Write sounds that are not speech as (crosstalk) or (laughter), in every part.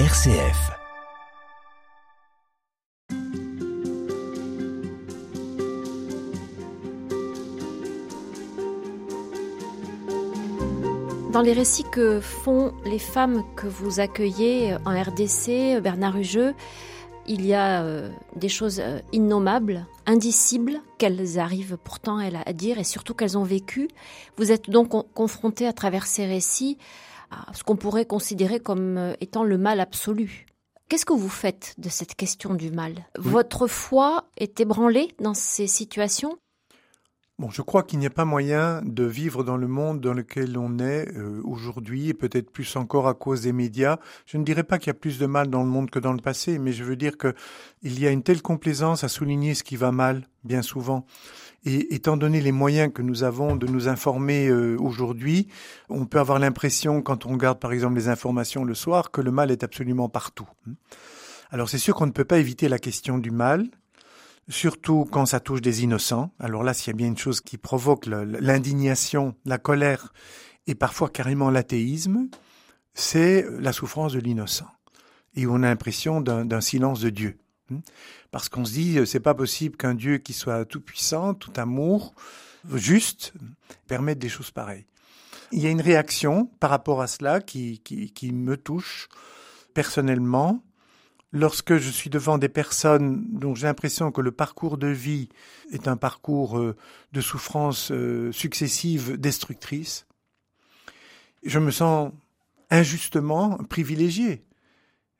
RCF. Dans les récits que font les femmes que vous accueillez en RDC, Bernard Hugeux, il y a euh, des choses euh, innommables, indicibles, qu'elles arrivent pourtant à dire et surtout qu'elles ont vécu. Vous êtes donc confronté à travers ces récits à ce qu'on pourrait considérer comme euh, étant le mal absolu. Qu'est-ce que vous faites de cette question du mal? Votre foi est ébranlée dans ces situations? Bon, je crois qu'il n'y a pas moyen de vivre dans le monde dans lequel on est euh, aujourd'hui, et peut-être plus encore à cause des médias. Je ne dirais pas qu'il y a plus de mal dans le monde que dans le passé, mais je veux dire que il y a une telle complaisance à souligner ce qui va mal, bien souvent. Et étant donné les moyens que nous avons de nous informer euh, aujourd'hui, on peut avoir l'impression, quand on regarde par exemple les informations le soir, que le mal est absolument partout. Alors c'est sûr qu'on ne peut pas éviter la question du mal, surtout quand ça touche des innocents. Alors là, s'il y a bien une chose qui provoque l'indignation, la colère et parfois carrément l'athéisme, c'est la souffrance de l'innocent. Et on a l'impression d'un silence de Dieu. Hmm? Parce qu'on se dit, c'est pas possible qu'un Dieu qui soit tout puissant, tout amour, juste, permette des choses pareilles. Il y a une réaction par rapport à cela qui, qui me touche personnellement, lorsque je suis devant des personnes dont j'ai l'impression que le parcours de vie est un parcours euh, de souffrance euh, successive destructrice, je me sens injustement privilégié.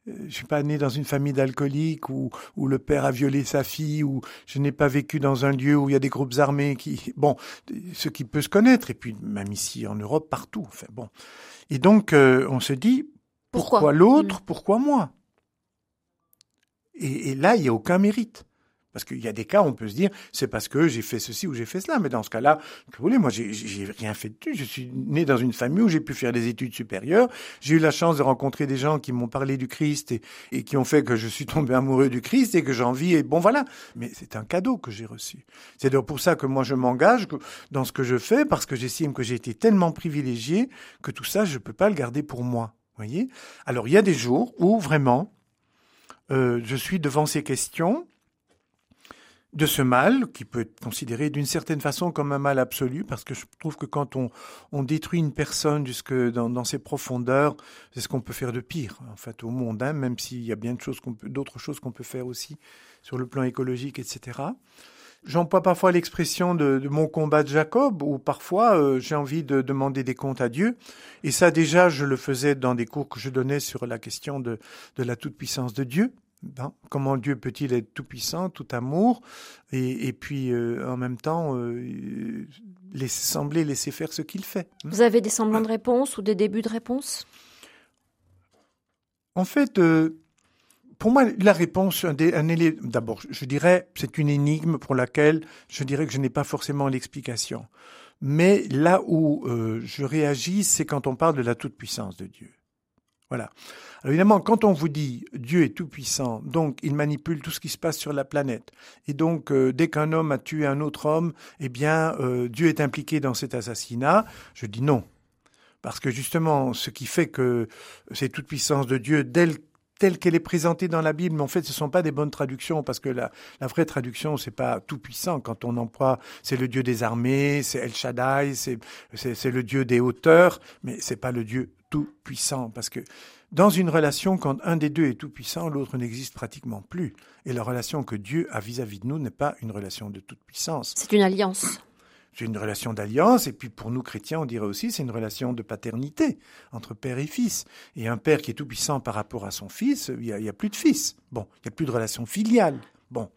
Euh, je suis pas né dans une famille d'alcooliques où, où le père a violé sa fille, ou je n'ai pas vécu dans un lieu où il y a des groupes armés qui, (laughs) bon, ce qui peut se connaître, et puis même ici en Europe, partout. Enfin bon. Et donc, on se dit, pourquoi, l'autre, mmh. pourquoi moi? Et, et là, il n'y a aucun mérite. Parce qu'il y a des cas, on peut se dire, c'est parce que j'ai fait ceci ou j'ai fait cela. Mais dans ce cas-là, vous voulez, moi, j'ai rien fait de tout. Je suis né dans une famille où j'ai pu faire des études supérieures. J'ai eu la chance de rencontrer des gens qui m'ont parlé du Christ et, et, qui ont fait que je suis tombé amoureux du Christ et que j'en vis. Et bon, voilà. Mais c'est un cadeau que j'ai reçu. C'est donc pour ça que moi, je m'engage dans ce que je fais parce que j'estime que j'ai été tellement privilégié que tout ça, je peux pas le garder pour moi. Voyez? Alors, il y a des jours où vraiment, euh, je suis devant ces questions de ce mal, qui peut être considéré d'une certaine façon comme un mal absolu, parce que je trouve que quand on, détruit une personne jusque dans, dans ses profondeurs, c'est ce qu'on peut faire de pire, en fait, au monde, hein, même s'il y a bien d'autres choses qu'on peut faire aussi sur le plan écologique, etc. J'emploie parfois l'expression de, de, mon combat de Jacob, où parfois euh, j'ai envie de demander des comptes à Dieu. Et ça déjà, je le faisais dans des cours que je donnais sur la question de, de la toute-puissance de Dieu. Ben, comment Dieu peut-il être tout puissant, tout amour, et, et puis euh, en même temps euh, laisser, sembler laisser faire ce qu'il fait. Vous avez des semblants de réponse ou des débuts de réponse? En fait, euh, pour moi, la réponse, d'abord, je dirais, c'est une énigme pour laquelle je dirais que je n'ai pas forcément l'explication. Mais là où euh, je réagis, c'est quand on parle de la toute-puissance de Dieu. Voilà. Alors évidemment, quand on vous dit Dieu est tout puissant, donc il manipule tout ce qui se passe sur la planète, et donc euh, dès qu'un homme a tué un autre homme, eh bien euh, Dieu est impliqué dans cet assassinat, je dis non. Parce que justement, ce qui fait que c'est toute puissance de Dieu, telle telle qu'elle est présentée dans la Bible, mais en fait, ce ne sont pas des bonnes traductions, parce que la, vraie traduction, c'est pas tout puissant. Quand on emploie, c'est le Dieu des armées, c'est El Shaddai, c'est le Dieu des hauteurs, mais c'est pas le Dieu tout puissant, parce que dans une relation, quand un des deux est tout puissant, l'autre n'existe pratiquement plus. Et la relation que Dieu a vis-à-vis -vis de nous n'est pas une relation de toute puissance. C'est une alliance. C'est une relation d'alliance, et puis pour nous chrétiens, on dirait aussi c'est une relation de paternité entre père et fils. Et un père qui est tout puissant par rapport à son fils, il n'y a, plus de fils. Bon, il n'y a plus de relation filiale. Bon,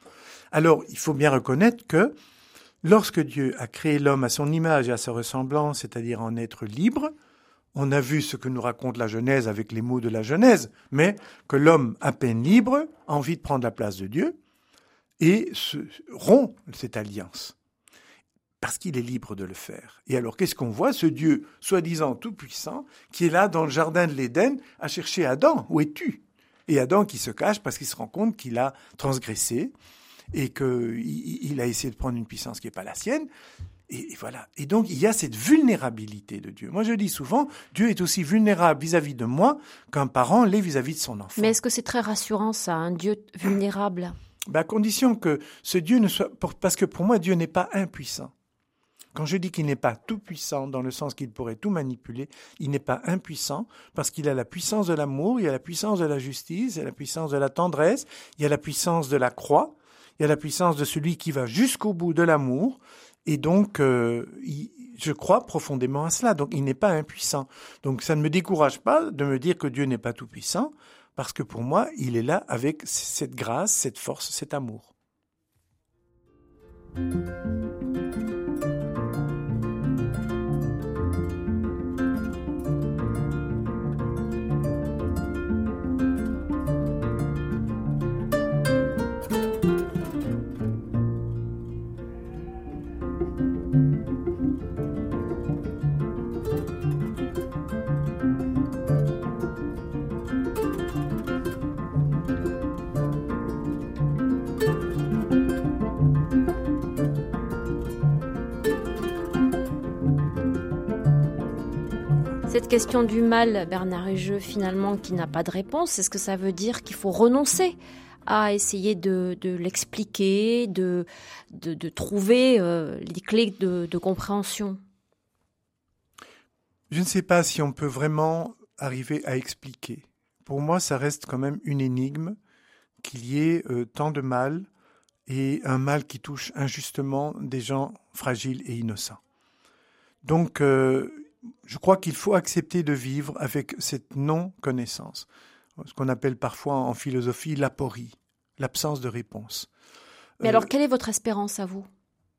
alors il faut bien reconnaître que lorsque Dieu a créé l'homme à son image et à sa ressemblance, c'est-à-dire en être libre, on a vu ce que nous raconte la Genèse avec les mots de la Genèse, mais que l'homme à peine libre a envie de prendre la place de Dieu et rompt cette alliance. Parce qu'il est libre de le faire. Et alors, qu'est-ce qu'on voit? Ce Dieu, soi-disant tout-puissant, qui est là dans le jardin de l'Éden à chercher Adam. Où es-tu? Et Adam qui se cache parce qu'il se rend compte qu'il a transgressé et qu'il il a essayé de prendre une puissance qui n'est pas la sienne. Et, voilà. Et donc, il y a cette vulnérabilité de Dieu. Moi, je dis souvent, Dieu est aussi vulnérable vis-à-vis de moi qu'un parent l'est vis-à-vis de son enfant. Mais est-ce que c'est très rassurant, ça, un Dieu vulnérable? Ben, À condition que ce Dieu ne soit... Parce que pour moi, Dieu n'est pas impuissant. Quand je dis qu'il n'est pas tout puissant dans le sens qu'il pourrait tout manipuler, il n'est pas impuissant parce qu'il a la puissance de l'amour, il a la puissance de la justice, il a la puissance de la tendresse, il a la puissance de la croix, il a la puissance de celui qui va jusqu'au bout de l'amour. Et donc, euh, je crois profondément à cela. Donc, il n'est pas impuissant. Donc, ça ne me décourage pas de me dire que Dieu n'est pas tout puissant, parce que pour moi, il est là avec cette grâce, cette force, cet amour. Cette question du mal, Bernard Hugeux, finalement, qui n'a pas de réponse, est-ce que ça veut dire qu'il faut renoncer à essayer de, l'expliquer, de, trouver euh, les clés de, de compréhension? Je ne sais pas si on peut vraiment arriver à expliquer. Pour moi, ça reste quand même une énigme qu'il y ait euh, tant de mal et un mal qui touche injustement des gens fragiles et innocents. Donc, euh, je crois qu'il faut accepter de vivre avec cette non-connaissance, ce qu'on appelle parfois en philosophie l'aporie, l'absence de réponse. Mais alors, euh, quelle est votre espérance à vous?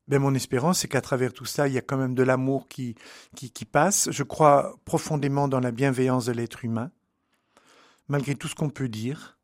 Ben, Mon espérance, c'est qu'à travers tout ça, il y a quand même de l'amour qui, qui, qui passe. Je crois profondément dans la bienveillance de l'être humain, malgré tout ce qu'on peut dire.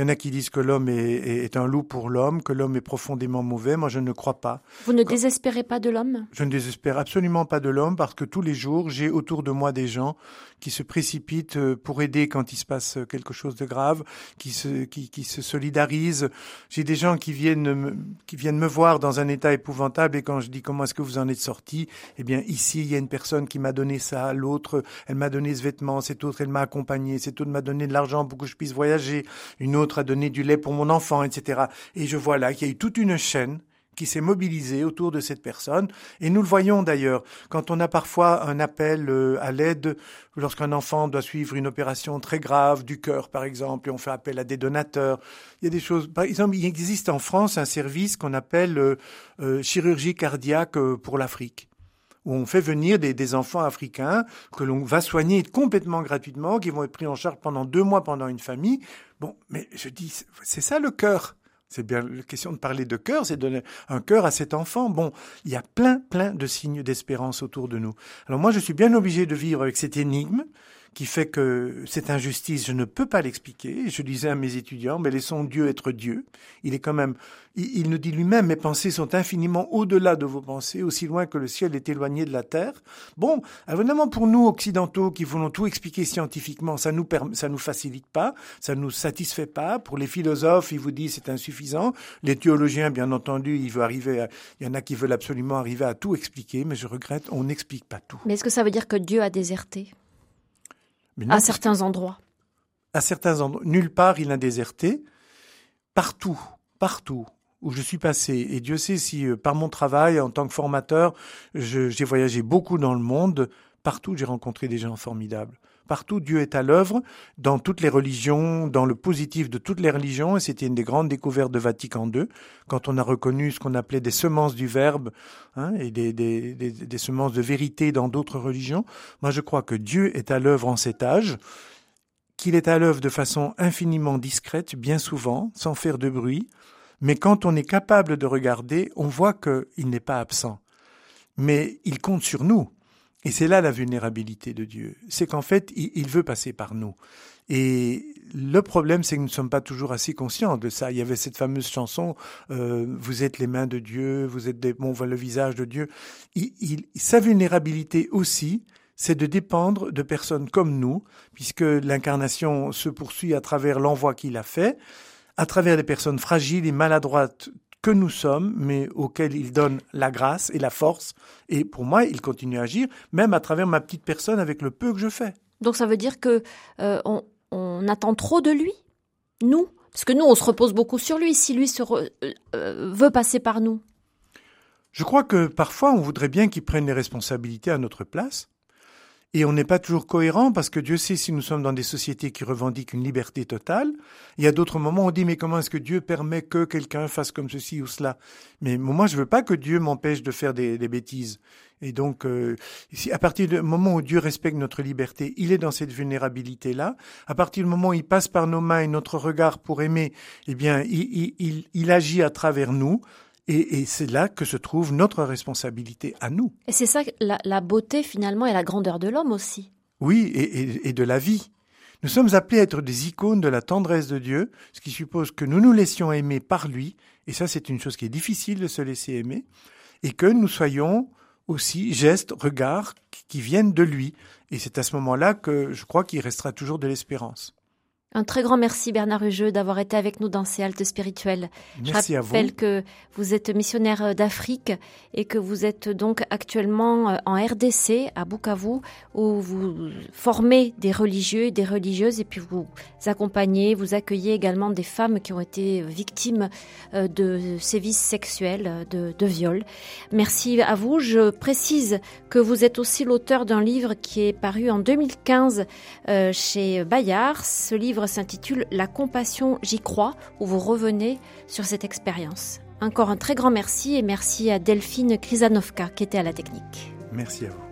Il y en a qui disent que l'homme est, un loup pour l'homme, que l'homme est profondément mauvais. Moi, je ne crois pas. Vous ne désespérez pas de l'homme? Je ne désespère absolument pas de l'homme parce que tous les jours, j'ai autour de moi des gens qui se précipitent euh, pour aider quand il se passe quelque chose de grave, qui se, qui, qui se solidarisent. J'ai des gens qui viennent, me, qui viennent me voir dans un état épouvantable et quand je dis comment est-ce que vous en êtes sorti, eh bien, ici, il y a une personne qui m'a donné ça, l'autre, elle m'a donné ce vêtement, cette autre, elle m'a accompagné, cette autre m'a donné de l'argent pour que je puisse voyager, une autre a donné du lait pour mon enfant, etc. Et je vois là qu'il y a eu toute une chaîne qui s'est mobilisée autour de cette personne. Et nous le voyons d'ailleurs quand on a parfois un appel euh, à l'aide lorsqu'un enfant doit suivre une opération très grave du cœur, par exemple, et on fait appel à des donateurs. Il y a des choses. Par exemple, il existe en France un service qu'on appelle euh, euh, chirurgie cardiaque pour l'Afrique où on fait venir des, enfants africains que l'on va soigner complètement gratuitement, qui vont être pris en charge pendant deux mois pendant une famille. Bon, mais je dis, c'est ça le cœur. C'est bien la question de parler de cœur, c'est donner un cœur à cet enfant. Bon, il y a plein, plein de signes d'espérance autour de nous. Alors moi, je suis bien obligé de vivre avec cette énigme qui fait que cette injustice, je ne peux pas l'expliquer. Je disais à mes étudiants, mais laissons Dieu être Dieu. Il est quand même, il, nous dit lui-même, mes pensées sont infiniment au-delà de vos pensées, aussi loin que le ciel est éloigné de la terre. Bon, évidemment pour nous occidentaux qui voulons tout expliquer scientifiquement, ça nous ça nous facilite pas, ça nous satisfait pas. Pour les philosophes, ils vous disent c'est insuffisant. Les théologiens, bien entendu, ils veulent arriver, il y en a qui veulent absolument arriver à tout expliquer, mais je regrette, on n'explique pas tout. Mais est-ce que ça veut dire que Dieu a déserté? À certains endroits. À certains endroits. Nulle part il n'a déserté. Partout, partout où je suis passé, et Dieu sait si euh, par mon travail en tant que formateur, j'ai voyagé beaucoup dans le monde, partout j'ai rencontré des gens formidables. Partout, Dieu est à l'œuvre, dans toutes les religions, dans le positif de toutes les religions, et c'était une des grandes découvertes de Vatican II, quand on a reconnu ce qu'on appelait des semences du Verbe, hein, et des, des, des, des semences de vérité dans d'autres religions. Moi, je crois que Dieu est à l'œuvre en cet âge, qu'il est à l'œuvre de façon infiniment discrète, bien souvent, sans faire de bruit, mais quand on est capable de regarder, on voit qu'il n'est pas absent. Mais il compte sur nous. Et c'est là la vulnérabilité de Dieu. C'est qu'en fait, il, veut passer par nous. Et le problème, c'est que nous ne sommes pas toujours assez conscients de ça. Il y avait cette fameuse chanson euh, Vous êtes les mains de Dieu, vous êtes des, bon, le visage de Dieu. Il, sa vulnérabilité aussi, c'est de dépendre de personnes comme nous, puisque l'incarnation se poursuit à travers l'envoi qu'il a fait, à travers des personnes fragiles et maladroites que nous sommes, mais auquel il donne la grâce et la force. Et pour moi, il continue à agir, même à travers ma petite personne avec le peu que je fais. Donc ça veut dire que euh, on, attend trop de lui, nous, parce que nous, on se repose beaucoup sur lui. Si lui se euh, euh, veut passer par nous. Je crois que parfois, on voudrait bien qu'il prenne les responsabilités à notre place. Et on n'est pas toujours cohérent parce que Dieu sait si nous sommes dans des sociétés qui revendiquent une liberté totale. Il y a d'autres moments où on dit mais comment est-ce que Dieu permet que quelqu'un fasse comme ceci ou cela? Mais moi je veux pas que Dieu m'empêche de faire des, bêtises. Et donc euh, à partir du moment où Dieu respecte notre liberté, il est dans cette vulnérabilité là. À partir du moment où il passe par nos mains et notre regard pour aimer, eh bien il agit à travers nous. Et, c'est là que se trouve notre responsabilité à nous. Et c'est ça la, beauté finalement et la grandeur de l'homme aussi. Oui, et, de la vie. Nous sommes appelés à être des icônes de la tendresse de Dieu, ce qui suppose que nous nous laissions aimer par lui, et ça c'est une chose qui est difficile de se laisser aimer, et que nous soyons aussi gestes, regards qui viennent de lui. Et c'est à ce moment-là que je crois qu'il restera toujours de l'espérance. Un très grand merci Bernard Hugeux d'avoir été avec nous dans ces haltes spirituelles. Merci Je rappelle que vous êtes missionnaire euh, d'Afrique et que vous êtes donc actuellement euh, en RDC à Bukavu où vous formez des religieux et des religieuses et puis vous accompagnez, vous accueillez également des femmes qui ont été victimes euh, de sévices sexuels, de, de viols. Merci à vous. Je précise que vous êtes aussi l'auteur d'un livre qui est paru en 2015 chez Bayard. Ce s'intitule La compassion, j'y crois, où vous revenez sur cette expérience. Encore un très grand merci et merci à Delphine Krizanovka qui était à la technique. Merci à vous.